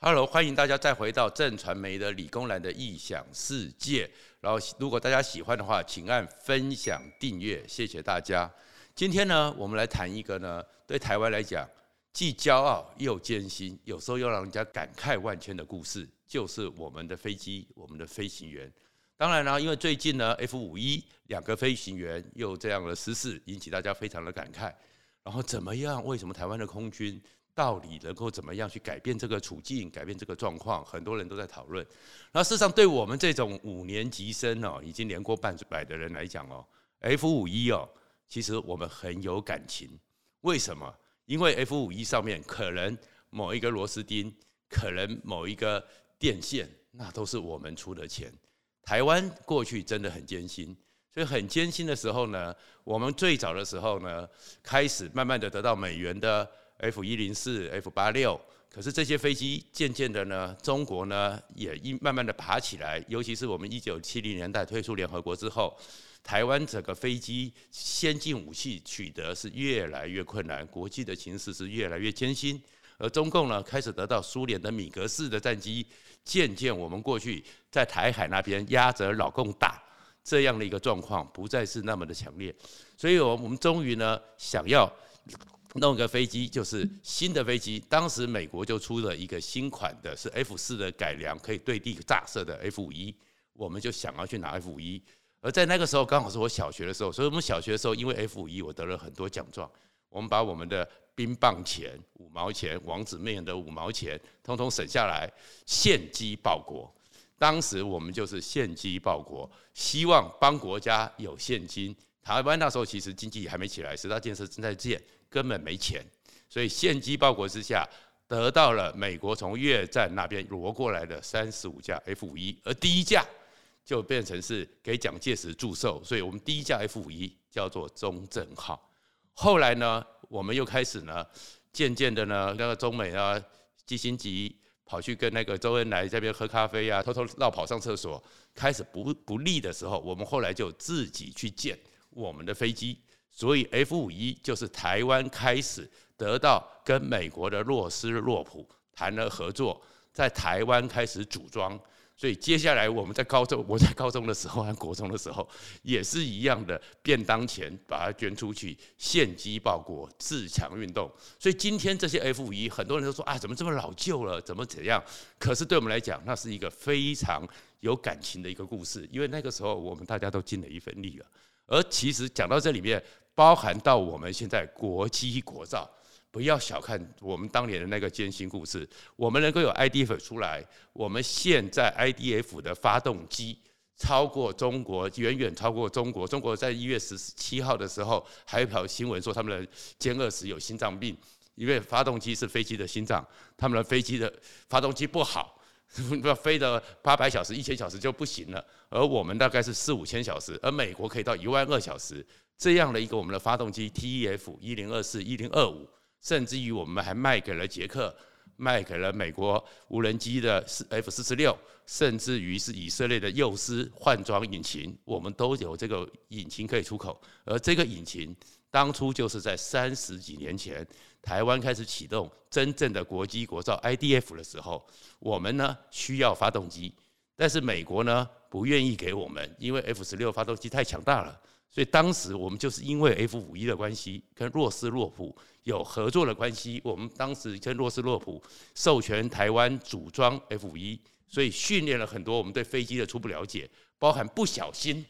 Hello，欢迎大家再回到正传媒的理工男的异想世界。然后，如果大家喜欢的话，请按分享订阅，谢谢大家。今天呢，我们来谈一个呢，对台湾来讲既骄傲又艰辛，有时候又让人家感慨万千的故事，就是我们的飞机，我们的飞行员。当然了，因为最近呢，F51 两个飞行员又这样的失事，引起大家非常的感慨。然后怎么样？为什么台湾的空军？到底能够怎么样去改变这个处境，改变这个状况？很多人都在讨论。那事实上，对我们这种五年级生哦，已经年过半百的人来讲哦，F 五一哦，其实我们很有感情。为什么？因为 F 五一上面可能某一个螺丝钉，可能某一个电线，那都是我们出的钱。台湾过去真的很艰辛，所以很艰辛的时候呢，我们最早的时候呢，开始慢慢的得到美元的。F 一零四、F 八六，可是这些飞机渐渐的呢，中国呢也一慢慢的爬起来，尤其是我们一九七零年代退出联合国之后，台湾整个飞机先进武器取得是越来越困难，国际的形势是越来越艰辛，而中共呢开始得到苏联的米格式的战机，渐渐我们过去在台海那边压着老共打这样的一个状况不再是那么的强烈，所以我我们终于呢想要。弄个飞机就是新的飞机，当时美国就出了一个新款的，是 F 四的改良，可以对地炸射的 F 五一，我们就想要去拿 F 五一。而在那个时候，刚好是我小学的时候，所以我们小学的时候，因为 F 五一，我得了很多奖状。我们把我们的冰棒钱五毛钱、王子面的五毛钱，通通省下来，献机报国。当时我们就是献机报国，希望帮国家有现金。台湾那时候其实经济还没起来，十大建设正在建。根本没钱，所以献机报国之下，得到了美国从越战那边挪过来的三十五架 F 五一，而第一架就变成是给蒋介石祝寿，所以我们第一架 F 五一叫做中正号。后来呢，我们又开始呢，渐渐的呢，那个中美啊，基辛格跑去跟那个周恩来这边喝咖啡啊，偷偷绕跑上厕所，开始不不利的时候，我们后来就自己去建我们的飞机。所以 F 五一就是台湾开始得到跟美国的洛斯洛普谈了合作，在台湾开始组装。所以接下来我们在高中，我在高中的时候和国中的时候也是一样的，便当钱把它捐出去，献机报国，自强运动。所以今天这些 F 五一，很多人都说啊，怎么这么老旧了，怎么怎样？可是对我们来讲，那是一个非常有感情的一个故事，因为那个时候我们大家都尽了一份力了。而其实讲到这里面。包含到我们现在国机国造，不要小看我们当年的那个艰辛故事。我们能够有 IDF 出来，我们现在 IDF 的发动机超过中国，远远超过中国。中国在一月十七号的时候，还有一条新闻说他们的歼二十有心脏病，因为发动机是飞机的心脏，他们的飞机的发动机不好，要飞的八百小时、一千小时就不行了。而我们大概是四五千小时，而美国可以到一万二小时。这样的一个我们的发动机 TEF 一零二四、一零二五，甚至于我们还卖给了捷克，卖给了美国无人机的 F 四十六，甚至于是以色列的幼狮换装引擎，我们都有这个引擎可以出口。而这个引擎当初就是在三十几年前，台湾开始启动真正的国机国造 IDF 的时候，我们呢需要发动机，但是美国呢不愿意给我们，因为 F 十六发动机太强大了。所以当时我们就是因为 F 五一的关系，跟洛斯洛普有合作的关系。我们当时跟洛斯洛普授权台湾组装 F 五一，所以训练了很多我们对飞机的初步了解，包含不小心，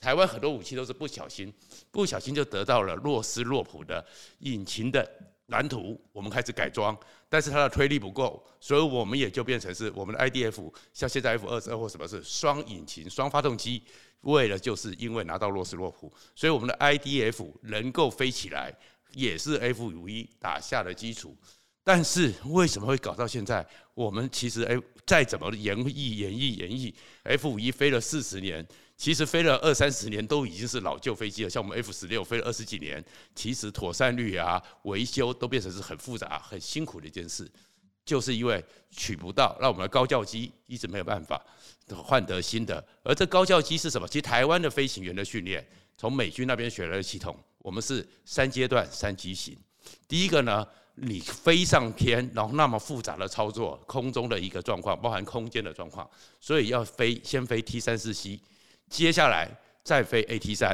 台湾很多武器都是不小心，不小心就得到了洛斯洛普的引擎的蓝图，我们开始改装，但是它的推力不够，所以我们也就变成是我们的 IDF，像现在 F 二十二或什么是双引擎双发动机。为了就是因为拿到洛斯洛普，所以我们的 IDF 能够飞起来，也是 F 五一打下的基础。但是为什么会搞到现在？我们其实哎，再怎么演绎、演绎、演绎，F 五一飞了四十年，其实飞了二三十年都已经是老旧飞机了。像我们 F 十六飞了二十几年，其实妥善率啊、维修都变成是很复杂、很辛苦的一件事。就是因为取不到，让我们的高教机一直没有办法换得新的。而这高教机是什么？其实台湾的飞行员的训练，从美军那边学来的系统，我们是三阶段三机型。第一个呢，你飞上天，然后那么复杂的操作，空中的一个状况，包含空间的状况，所以要飞先飞 T 三四 C，接下来再飞 AT 三，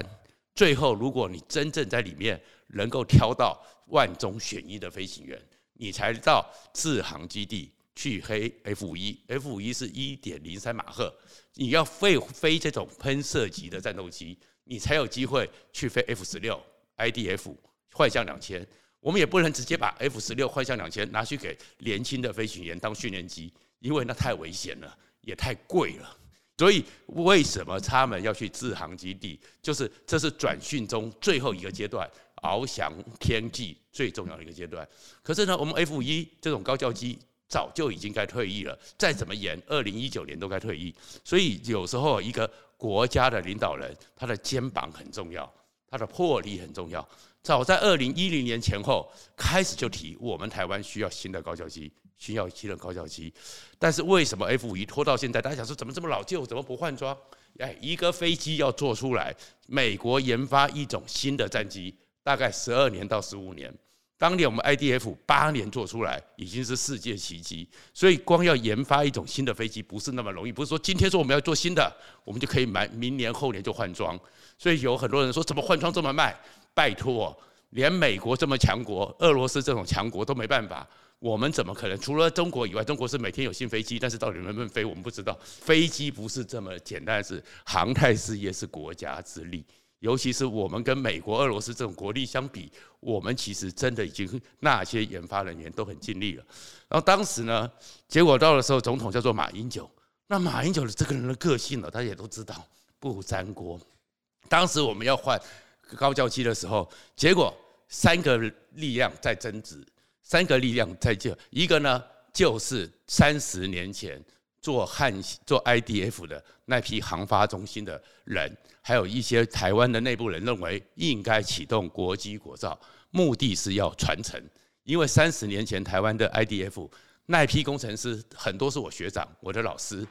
最后如果你真正在里面能够挑到万中选一的飞行员，你才到志航基地去飞 F 五一，F 五一是一点零三马赫，你要飞飞这种喷射级的战斗机，你才有机会去飞 F 十六 IDF 幻象两千。我们也不能直接把 F 十六幻象两千拿去给年轻的飞行员当训练机，因为那太危险了，也太贵了。所以为什么他们要去志航基地？就是这是转训中最后一个阶段，翱翔天际最重要的一个阶段。可是呢，我们 F 五一这种高教机早就已经该退役了，再怎么延，二零一九年都该退役。所以有时候一个国家的领导人，他的肩膀很重要，他的魄力很重要。早在二零一零年前后开始就提，我们台湾需要新的高教机，需要新的高教机。但是为什么 F 五一拖到现在？大家想说怎么这么老旧，怎么不换装？哎，一个飞机要做出来，美国研发一种新的战机，大概十二年到十五年。当年我们 IDF 八年做出来，已经是世界奇迹。所以光要研发一种新的飞机不是那么容易，不是说今天说我们要做新的，我们就可以买，明年后年就换装。所以有很多人说，怎么换装这么慢？拜托，连美国这么强国，俄罗斯这种强国都没办法，我们怎么可能？除了中国以外，中国是每天有新飞机，但是到底能不能飞，我们不知道。飞机不是这么简单的事，航太事业是国家之力，尤其是我们跟美国、俄罗斯这种国力相比，我们其实真的已经那些研发人员都很尽力了。然后当时呢，结果到的时候，总统叫做马英九，那马英九的这个人的个性呢，大家也都知道，不沾锅。当时我们要换。高教机的时候，结果三个力量在争执，三个力量在这一个呢，就是三十年前做汉做 IDF 的那批航发中心的人，还有一些台湾的内部人认为应该启动国机国造，目的是要传承，因为三十年前台湾的 IDF 那批工程师很多是我学长，我的老师，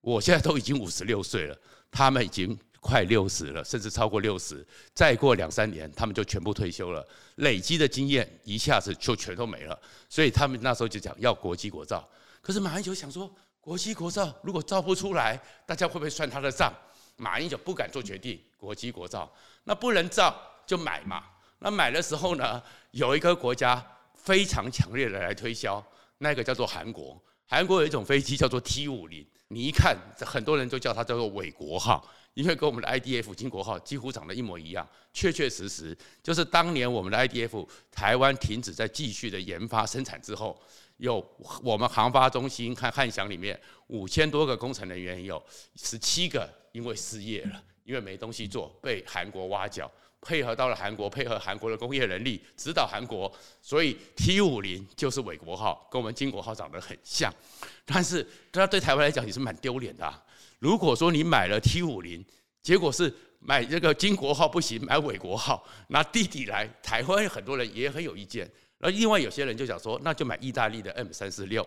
我现在都已经五十六岁了，他们已经。快六十了，甚至超过六十，再过两三年，他们就全部退休了。累积的经验一下子就全都没了，所以他们那时候就讲要国机国造。可是马英九想说，国机国造如果造不出来，大家会不会算他的账？马英九不敢做决定，国机国造，那不能造就买嘛。那买的时候呢，有一个国家非常强烈的来推销，那个叫做韩国。韩国有一种飞机叫做 T 五零，你一看，很多人都叫它叫做伪国号。因为跟我们的 IDF 金国号几乎长得一模一样，确确实实就是当年我们的 IDF 台湾停止在继续的研发生产之后，有我们航发中心看汉翔里面五千多个工程人员，有十七个因为失业了，因为没东西做，被韩国挖角，配合到了韩国，配合韩国的工业能力，指导韩国，所以 T 五零就是伪国号，跟我们金国号长得很像，但是它对台湾来讲也是蛮丢脸的啊。如果说你买了 T 五零，结果是买这个金国号不行，买伪国号，拿弟弟来，台湾很多人也很有意见。而另外有些人就想说，那就买意大利的 M 三四六，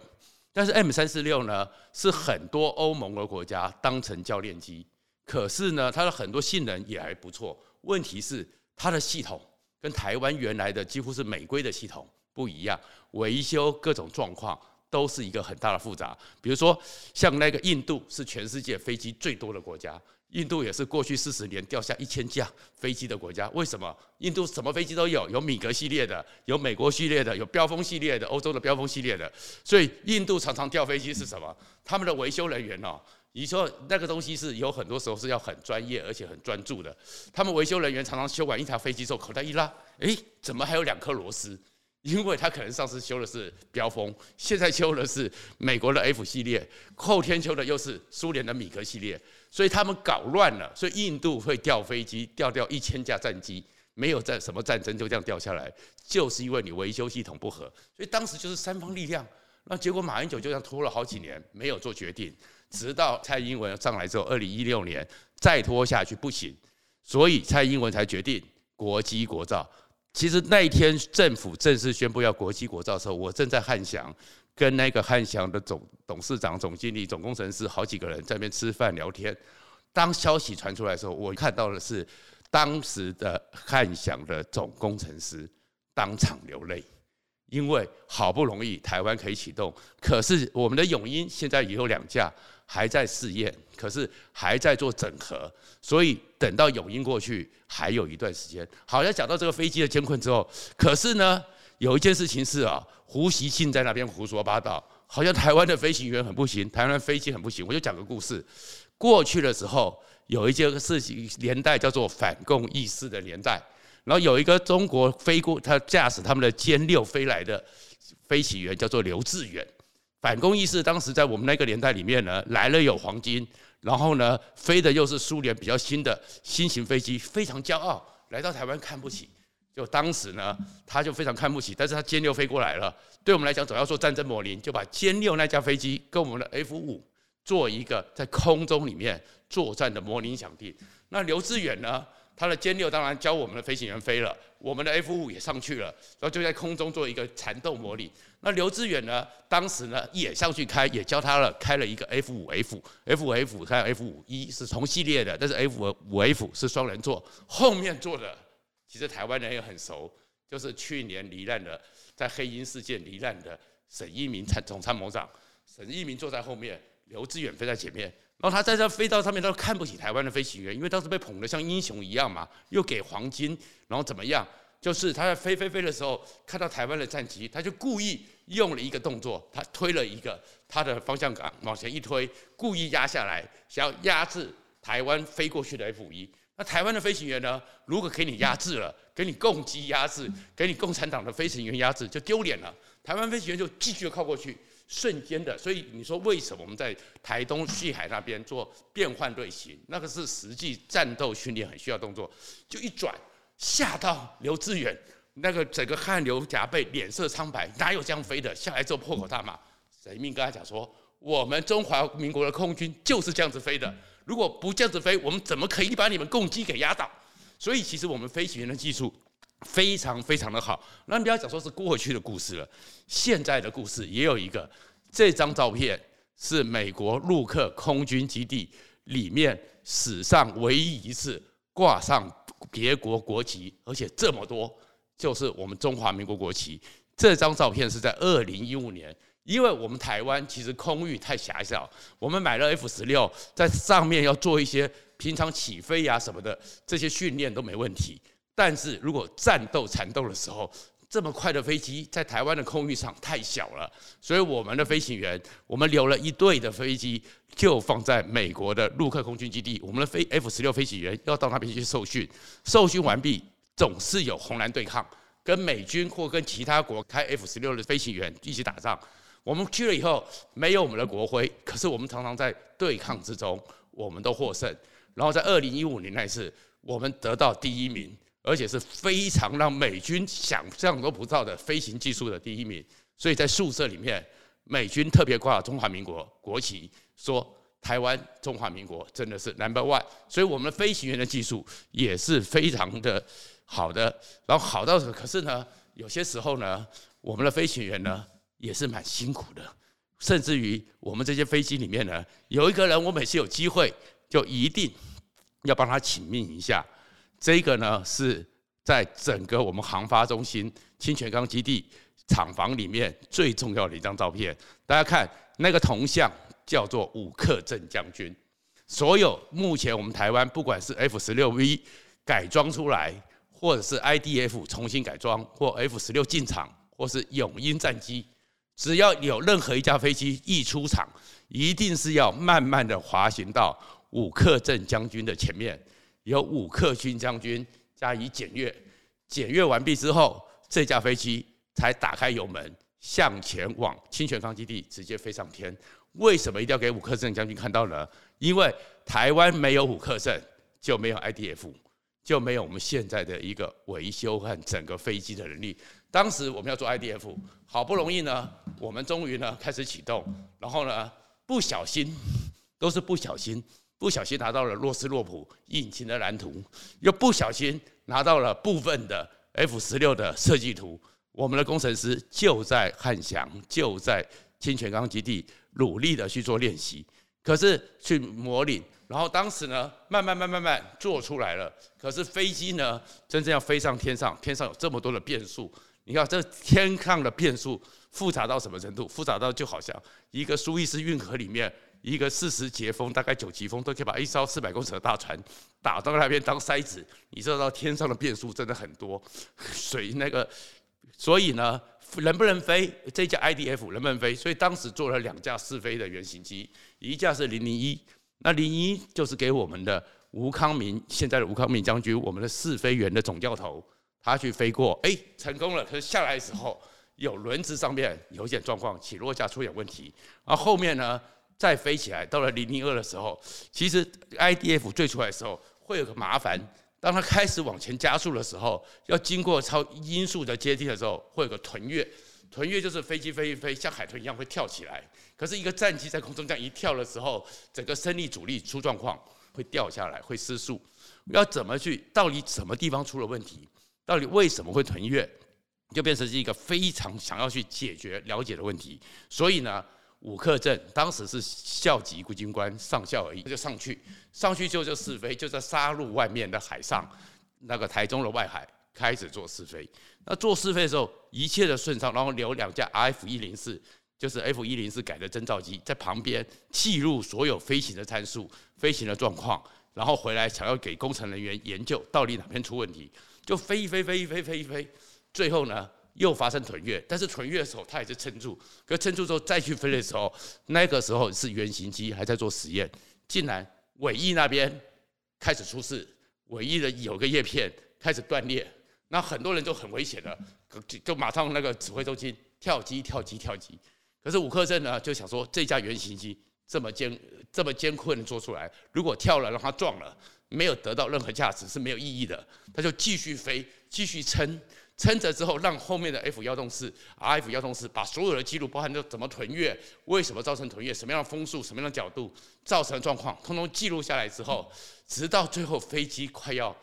但是 M 三四六呢，是很多欧盟的国家当成教练机，可是呢，它的很多性能也还不错。问题是它的系统跟台湾原来的几乎是美规的系统不一样，维修各种状况。都是一个很大的复杂，比如说像那个印度是全世界飞机最多的国家，印度也是过去四十年掉下一千架飞机的国家。为什么？印度什么飞机都有，有米格系列的，有美国系列的，有飙风系列的，欧洲的飙风系列的。所以印度常常掉飞机是什么？他们的维修人员哦，你说那个东西是有很多时候是要很专业而且很专注的。他们维修人员常常修完一台飞机之后，口袋一拉，诶，怎么还有两颗螺丝？因为他可能上次修的是标风，现在修的是美国的 F 系列，后天修的又是苏联的米格系列，所以他们搞乱了，所以印度会掉飞机，掉掉一千架战机，没有战什么战争就这样掉下来，就是因为你维修系统不合，所以当时就是三方力量，那结果马英九就这样拖了好几年没有做决定，直到蔡英文上来之后，二零一六年再拖下去不行，所以蔡英文才决定国机国造。其实那一天政府正式宣布要国旗国造的时候，我正在汉翔，跟那个汉翔的总董事长、总经理、总工程师好几个人在那边吃饭聊天。当消息传出来的时候，我看到的是当时的汉翔的总工程师当场流泪，因为好不容易台湾可以启动，可是我们的永鹰现在也有两架还在试验，可是还在做整合，所以等到永鹰过去还有一段时间。好像讲到这个飞机的监控之后，可是呢，有一件事情是啊，胡锡进在那边胡说八道，好像台湾的飞行员很不行，台湾飞机很不行。我就讲个故事，过去的时候有一件事情年代叫做反共意识的年代。然后有一个中国飞过，他驾驶他们的歼六飞来的飞行员叫做刘志远。反攻意识当时在我们那个年代里面呢，来了有黄金，然后呢飞的又是苏联比较新的新型飞机，非常骄傲，来到台湾看不起。就当时呢，他就非常看不起，但是他歼六飞过来了，对我们来讲总要做战争模拟，就把歼六那架飞机跟我们的 F 五做一个在空中里面作战的模拟响应。那刘志远呢？他的歼六当然教我们的飞行员飞了，我们的 F 五也上去了，然后就在空中做一个缠斗模拟。那刘志远呢，当时呢也上去开，也教他了，开了一个 F 五 F，F 五 F 还有 F 五 E 是同系列的，但是 F 五 F 是双人座，后面坐的其实台湾人也很熟，就是去年罹难的，在黑鹰事件罹难的沈一鸣参总参谋长，沈一鸣坐在后面，刘志远飞在前面。然后他在这飞到上面，他都看不起台湾的飞行员，因为当时被捧得像英雄一样嘛，又给黄金，然后怎么样？就是他在飞飞飞的时候，看到台湾的战机，他就故意用了一个动作，他推了一个他的方向杆往前一推，故意压下来，想要压制台湾飞过去的 F 一。那台湾的飞行员呢？如果给你压制了，给你共机压制，给你共产党的飞行员压制，就丢脸了。台湾飞行员就继续靠过去。瞬间的，所以你说为什么我们在台东旭海那边做变换队形？那个是实际战斗训练很需要动作，就一转吓到刘志远，那个整个汗流浃背，脸色苍白，哪有这样飞的？下来之后破口大骂，沈一鸣跟他讲说：我们中华民国的空军就是这样子飞的，如果不这样子飞，我们怎么可以把你们共机给压倒？所以其实我们飞行员的技术。非常非常的好，那你不要讲说是过去的故事了，现在的故事也有一个。这张照片是美国陆克空军基地里面史上唯一一次挂上别国国旗，而且这么多，就是我们中华民国国旗。这张照片是在二零一五年，因为我们台湾其实空域太狭小，我们买了 F 十六，在上面要做一些平常起飞呀什么的这些训练都没问题。但是如果战斗缠斗的时候，这么快的飞机在台湾的空域上太小了，所以我们的飞行员，我们留了一队的飞机，就放在美国的陆克空军基地。我们的飞 F 十六飞行员要到那边去受训，受训完毕，总是有红蓝对抗，跟美军或跟其他国开 F 十六的飞行员一起打仗。我们去了以后，没有我们的国徽，可是我们常常在对抗之中，我们都获胜。然后在二零一五年那次，我们得到第一名。而且是非常让美军想象都不到的飞行技术的第一名，所以在宿舍里面，美军特别挂中华民国国旗，说台湾中华民国真的是 number one，所以我们的飞行员的技术也是非常的好的，然后好到可是呢，有些时候呢，我们的飞行员呢也是蛮辛苦的，甚至于我们这些飞机里面呢，有一个人，我每次有机会就一定要帮他请命一下。这个呢是在整个我们航发中心清泉岗基地厂房里面最重要的一张照片。大家看那个铜像叫做武克镇将军。所有目前我们台湾不管是 F 十六 V 改装出来，或者是 IDF 重新改装，或 F 十六进场，或是永鹰战机，只要有任何一架飞机一出厂，一定是要慢慢的滑行到武克镇将军的前面。由武克勋将军加以检阅，检阅完毕之后，这架飞机才打开油门，向前往清泉岗基地直接飞上天。为什么一定要给武克镇将军看到呢？因为台湾没有武克镇，就没有 IDF，就没有我们现在的一个维修和整个飞机的能力。当时我们要做 IDF，好不容易呢，我们终于呢开始启动，然后呢不小心，都是不小心。不小心拿到了洛斯洛普引擎的蓝图，又不小心拿到了部分的 F 十六的设计图。我们的工程师就在汉翔，就在清泉岗基地努力的去做练习，可是去模拟。然后当时呢，慢慢慢慢慢做出来了。可是飞机呢，真正要飞上天上，天上有这么多的变数，你看这天上的变数复杂到什么程度？复杂到就好像一个苏伊士运河里面一个四十节风，大概九级风，都可以把一艘四百公尺的大船打到那边当筛子。你知道天上的变数真的很多，水那个，所以呢，能不能飞？这架 IDF 能不能飞？所以当时做了两架试飞的原型机，一架是零零一，那零一就是给我们的吴康明，现在的吴康明将军，我们的试飞员的总教头。他去飞过，哎，成功了。可是下来的时候，有轮子上面有一点状况，起落架出点问题。然后后面呢，再飞起来，到了零零二的时候，其实 IDF 最出来的时候会有个麻烦，当它开始往前加速的时候，要经过超音速的阶梯的时候，会有个臀跃。臀跃就是飞机飞一飞，像海豚一样会跳起来。可是一个战机在空中这样一跳的时候，整个升力阻力出状况，会掉下来，会失速。要怎么去？到底什么地方出了问题？到底为什么会臀跃，就变成是一个非常想要去解决、了解的问题。所以呢，五克镇当时是校级军官上校而已，他就上去，上去就就试飞，就在沙鹿外面的海上，那个台中的外海开始做试飞。那做试飞的时候，一切的顺畅，然后留两架 F 一零四，就是 F 一零四改的侦察机在旁边记录所有飞行的参数、飞行的状况，然后回来想要给工程人员研究到底哪边出问题。就飞一飞飞一飞飞一飞，最后呢又发生臀跃，但是臀跃的时候他也是撑住，可撑住之后再去飞的时候，那个时候是原型机还在做实验，竟然尾翼那边开始出事，尾翼的有个叶片开始断裂，那很多人就很危险了，就就马上那个指挥中心跳机跳机跳机，可是吴克镇呢就想说这架原型机这么艰这么艰困的做出来，如果跳了让它撞了。没有得到任何价值是没有意义的，他就继续飞，继续撑，撑着之后，让后面的 F 幺洞四、RF 幺洞四把所有的记录，包含就怎么屯越，为什么造成屯越，什么样的风速，什么样的角度造成的状况，通通记录下来之后，直到最后飞机快要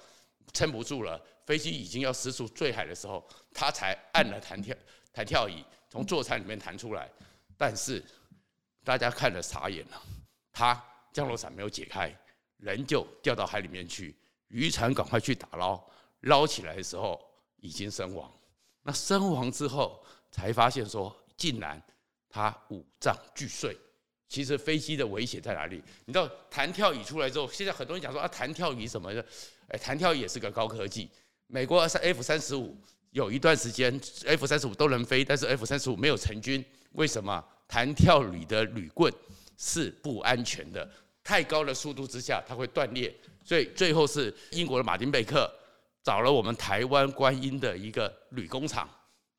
撑不住了，飞机已经要失速坠海的时候，他才按了弹跳弹跳椅，从座舱里面弹出来。但是大家看了傻眼了，他降落伞没有解开。人就掉到海里面去，渔船赶快去打捞，捞起来的时候已经身亡。那身亡之后才发现说，竟然他五脏俱碎。其实飞机的危险在哪里？你知道弹跳椅出来之后，现在很多人讲说啊，弹跳椅什么的，哎，弹跳椅也是个高科技。美国 F 三十五有一段时间 F 三十五都能飞，但是 F 三十五没有成军，为什么？弹跳椅的铝棍是不安全的。太高的速度之下，它会断裂，所以最后是英国的马丁贝克找了我们台湾观音的一个铝工厂，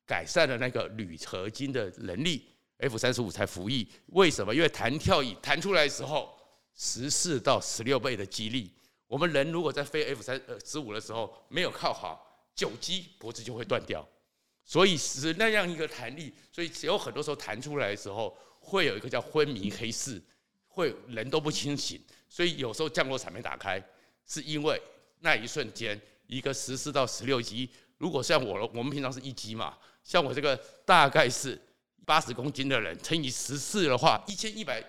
改善了那个铝合金的能力，F 三十五才服役。为什么？因为弹跳椅弹出来的时候，十四到十六倍的激励。我们人如果在飞 F 三呃十五的时候没有靠好，久机脖子就会断掉。所以是那样一个弹力，所以只有很多时候弹出来的时候会有一个叫昏迷黑视。会人都不清醒，所以有时候降落伞没打开，是因为那一瞬间一个十四到十六级，如果像我，我们平常是一级嘛，像我这个大概是八十公斤的人乘以十四的话，一千一百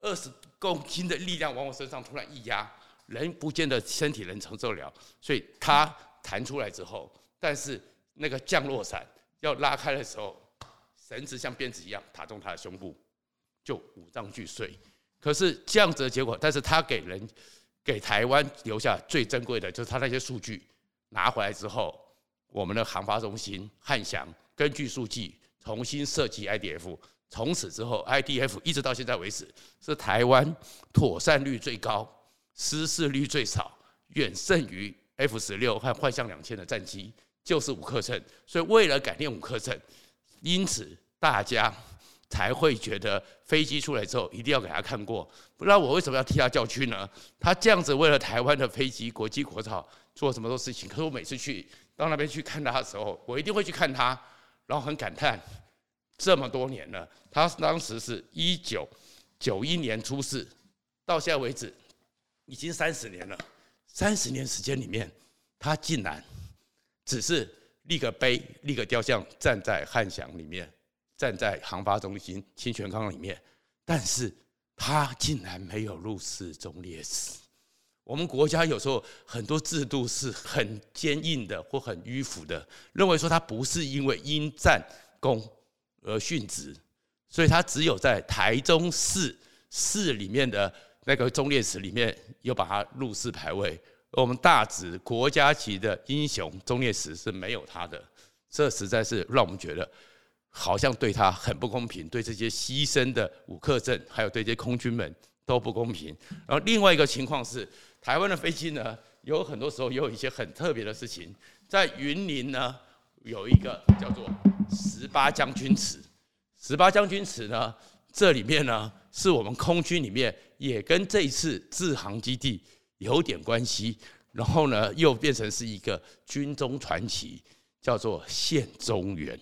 二十公斤的力量往我身上突然一压，人不见得身体能承受了，所以它弹出来之后，但是那个降落伞要拉开的时候，绳子像鞭子一样打中他的胸部，就五脏俱碎。可是这样子的结果，但是他给人、给台湾留下最珍贵的，就是他那些数据拿回来之后，我们的航发中心汉翔根据数据重新设计 IDF，从此之后 IDF 一直到现在为止是台湾妥善率最高、失事率最少，远胜于 F 十六和幻象两千的战机，就是五克镇。所以为了改变五克镇，因此大家。才会觉得飞机出来之后一定要给他看过，不知道我为什么要替他叫屈呢？他这样子为了台湾的飞机国际国造做什么多事情，可是我每次去到那边去看他的时候，我一定会去看他，然后很感叹，这么多年了，他当时是一九九一年出世，到现在为止已经三十年了，三十年时间里面，他竟然只是立个碑、立个雕像，站在汉翔里面。站在航发中心清泉岗里面，但是他竟然没有入世忠烈祠。我们国家有时候很多制度是很坚硬的或很迂腐的，认为说他不是因为因战功而殉职，所以他只有在台中市市里面的那个忠烈祠里面有把他入祀牌位，而我们大直国家级的英雄忠烈祠是没有他的，这实在是让我们觉得好像对他很不公平，对这些牺牲的武克镇还有对这些空军们都不公平。然后另外一个情况是。台湾的飞机呢，有很多时候也有一些很特别的事情。在云林呢，有一个叫做十八将军祠。十八将军祠呢，这里面呢，是我们空军里面也跟这一次志航基地有点关系。然后呢，又变成是一个军中传奇，叫做献中原。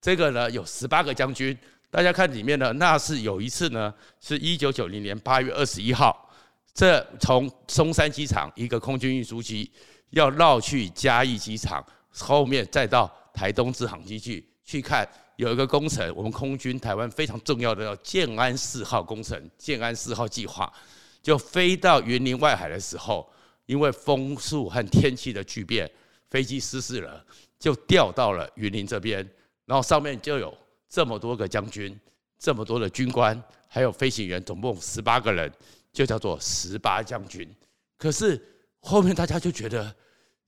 这个呢，有十八个将军。大家看里面呢，那是有一次呢，是一九九零年八月二十一号。这从松山机场一个空军运输机要绕去嘉义机场，后面再到台东志航机去去看有一个工程，我们空军台湾非常重要的叫建安四号工程，建安四号计划，就飞到云林外海的时候，因为风速和天气的巨变，飞机失事了，就掉到了云林这边，然后上面就有这么多个将军，这么多的军官，还有飞行员，总共十八个人。就叫做十八将军，可是后面大家就觉得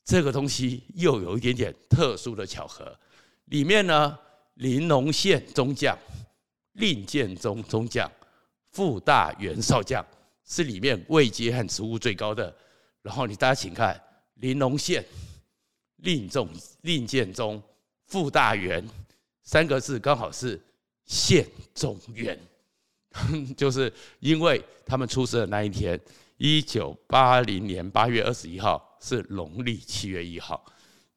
这个东西又有一点点特殊的巧合。里面呢，林农宪中将、令建中中将、傅大元少将是里面位阶和职务最高的。然后你大家请看，林农宪、令中、令建中、傅大元三个字刚好是献中原。就是因为他们出生的那一天，一九八零年八月二十一号是农历七月一号，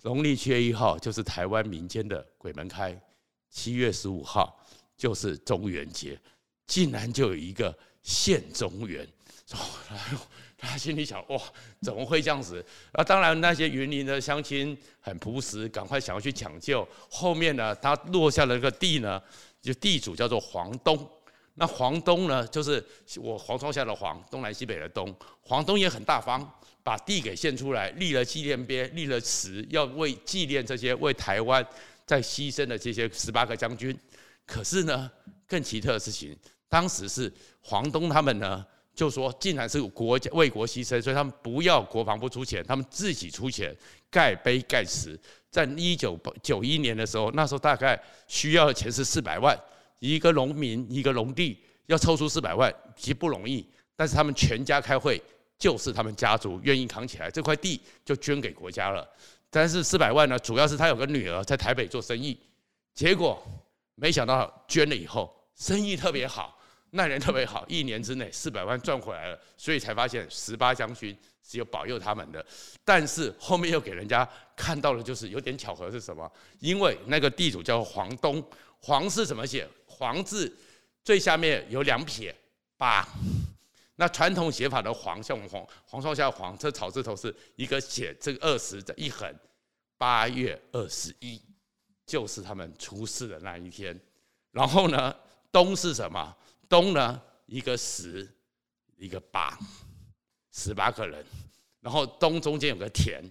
农历七月一号就是台湾民间的鬼门开，七月十五号就是中元节，竟然就有一个献中原，他心里想哇，怎么会这样子？那，当然那些云林的乡亲很朴实，赶快想要去抢救。后面呢，他落下了一个地呢，就地主叫做黄东。那黄东呢，就是我黄窗下的黄，东南西北的东。黄东也很大方，把地给献出来，立了纪念碑，立了祠，要为纪念这些为台湾在牺牲的这些十八个将军。可是呢，更奇特的事情，当时是黄东他们呢，就说竟然是国家为国牺牲，所以他们不要国防部出钱，他们自己出钱盖碑盖石。在一九九一年的时候，那时候大概需要的钱是四百万。一个农民，一个农地要凑出四百万，极不容易。但是他们全家开会，就是他们家族愿意扛起来这块地，就捐给国家了。但是四百万呢，主要是他有个女儿在台北做生意，结果没想到捐了以后，生意特别好，那年特别好，一年之内四百万赚回来了，所以才发现十八将军是有保佑他们的。但是后面又给人家看到了，就是有点巧合是什么？因为那个地主叫黄东，黄是怎么写？黄字最下面有两撇八，那传统写法的黄像我们黄黄窗下黄，这草字头是一个写这个二十的一横，八月二十一就是他们出事的那一天。然后呢，东是什么？东呢一个十一个八，十八个人。然后东中间有个田，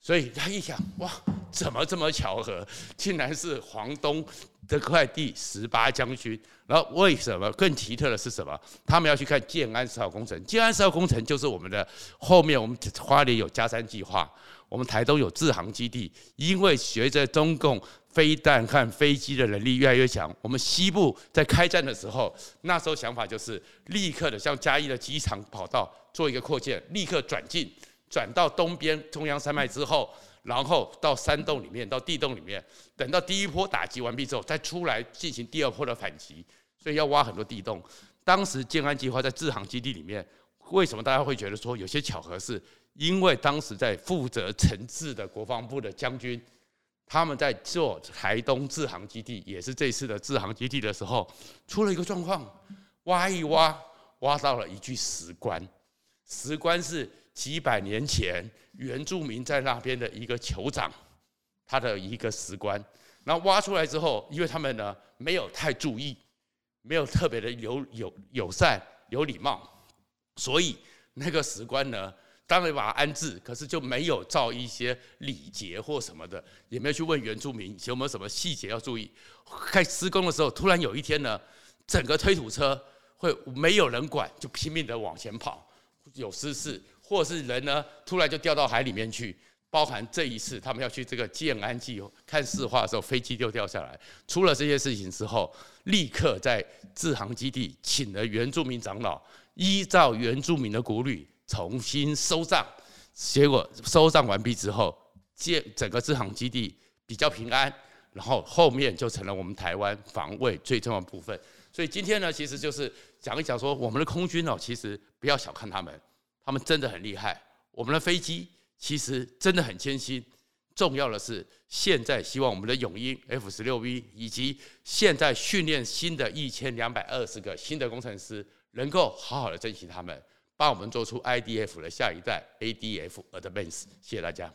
所以他一想哇，怎么这么巧合？竟然是黄东。这块地十八将军，然后为什么更奇特的是什么？他们要去看建安十号工程。建安十号工程就是我们的后面，我们花莲有加山计划，我们台东有志航基地。因为随着中共飞弹和飞机的能力越来越强，我们西部在开战的时候，那时候想法就是立刻的向嘉义的机场跑道做一个扩建，立刻转进，转到东边中央山脉之后。然后到山洞里面，到地洞里面，等到第一波打击完毕之后，再出来进行第二波的反击，所以要挖很多地洞。当时建安计划在志航基地里面，为什么大家会觉得说有些巧合？是因为当时在负责城治的国防部的将军，他们在做台东志航基地，也是这次的志航基地的时候，出了一个状况，挖一挖，挖到了一具石棺，石棺是几百年前。原住民在那边的一个酋长，他的一个石棺，然后挖出来之后，因为他们呢没有太注意，没有特别的友友友善有礼貌，所以那个史官呢，当然把他安置，可是就没有造一些礼节或什么的，也没有去问原住民有没有什么细节要注意。开施工的时候，突然有一天呢，整个推土车会没有人管，就拼命的往前跑，有失事，或是人呢突然就掉到海里面去。包含这一次他们要去这个建安祭看视化的时候，飞机就掉下来。出了这些事情之后，立刻在志航基地请了原住民长老，依照原住民的古律重新收葬。结果收葬完毕之后，建整个支航基地比较平安，然后后面就成了我们台湾防卫最重要的部分。所以今天呢，其实就是讲一讲说，我们的空军哦，其实不要小看他们，他们真的很厉害。我们的飞机。其实真的很艰辛，重要的是现在希望我们的永鹰 F 十六 V 以及现在训练新的一千两百二十个新的工程师，能够好好的珍惜他们，帮我们做出 IDF 的下一代 ADF Advance。谢谢大家。